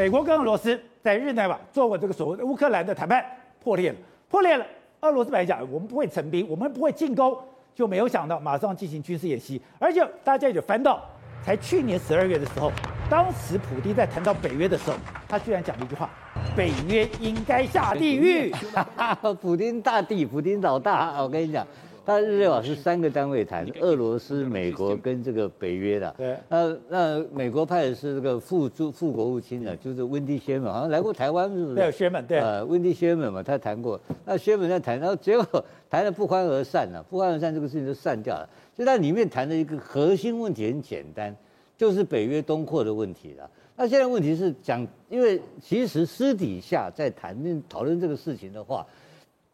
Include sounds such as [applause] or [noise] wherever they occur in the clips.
美国跟俄罗斯在日内瓦做过这个所谓的乌克兰的谈判破裂了，破裂了。俄罗斯本来讲我们不会成兵，我们不会进攻，就没有想到马上进行军事演习，而且大家也就翻到，才去年十二月的时候，当时普丁在谈到北约的时候，他居然讲了一句话：北约应该下地狱。[laughs] 普丁大帝，普丁老大，我跟你讲。他日内瓦是三个单位谈，俄罗斯、美国跟这个北约的。对。那那美国派的是这个副驻副国务卿的，就是温蒂谢尔，好像来过台湾，是不是？对，谢尔，对。呃，温蒂谢尔嘛，他谈过。那薛曼在谈，然后结果谈的不欢而散了，不欢而散，这个事情就散掉了。就在里面谈的一个核心问题很简单，就是北约东扩的问题了。那现在问题是讲，因为其实私底下在谈论讨论这个事情的话。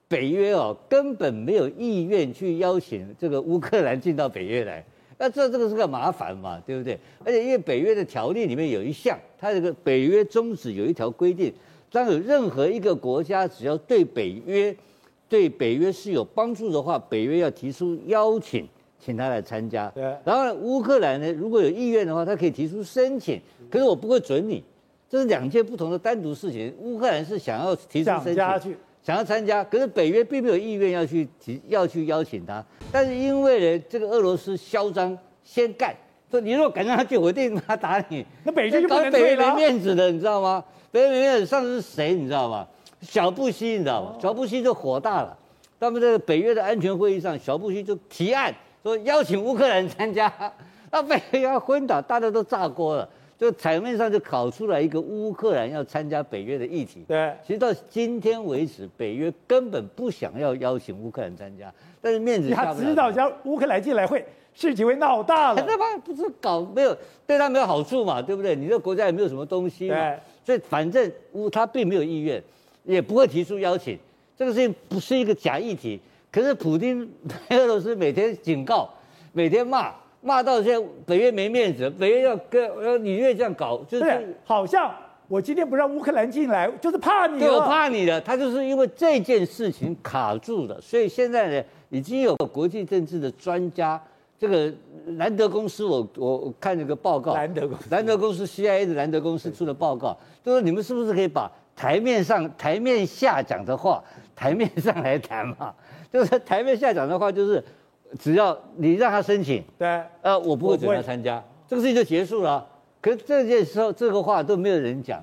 北约哦，根本没有意愿去邀请这个乌克兰进到北约来，[laughs] 那这这个是个麻烦嘛，对不对？而且因为北约的条例里面有一项，它这个北约宗旨有一条规定，当有任何一个国家只要对北约对北约是有帮助的话，北约要提出邀请，请他来参加。对。然后呢，乌克兰呢，如果有意愿的话，他可以提出申请，可是我不会准你，这是两件不同的单独事情。乌克兰是想要提出申请。想要参加，可是北约并没有意愿要去提，要去邀请他。但是因为呢，这个俄罗斯嚣张先干，说你如果敢让他去，我一定他打你。那北约就搞北约没面子的，你知道吗？北约没面子，上次是谁？你知道吗？小布希，你知道吗？小布希就火大了。他们在北约的安全会议上，小布希就提案说邀请乌克兰参加，那北约要昏倒，大家都炸锅了。就台面上就考出来一个乌克兰要参加北约的议题。对，其实到今天为止，北约根本不想要邀请乌克兰参加，但是面子。他知道，只要乌克兰进来会事情会闹大了。他妈不是搞没有对他没有好处嘛，对不对？你这个国家也没有什么东西所以反正乌他并没有意愿，也不会提出邀请。这个事情不是一个假议题，可是普京 [laughs] 俄罗斯每天警告，每天骂。骂到现在北约没面子，北约要跟呃你越这样搞，就是好像我今天不让乌克兰进来，就是怕你。对，我怕你的，他就是因为这件事情卡住了，所以现在呢，已经有国际政治的专家，这个兰德公司我，我我看这个报告，兰德公司，兰德公司 CIA 的兰德公司出的报告，就说你们是不是可以把台面上台面下讲的话，台面上来谈嘛？[laughs] 就是台面下讲的话，就是。只要你让他申请，对，呃，我不会准他参加，这个事情就结束了。可是这件时候，这个话都没有人讲。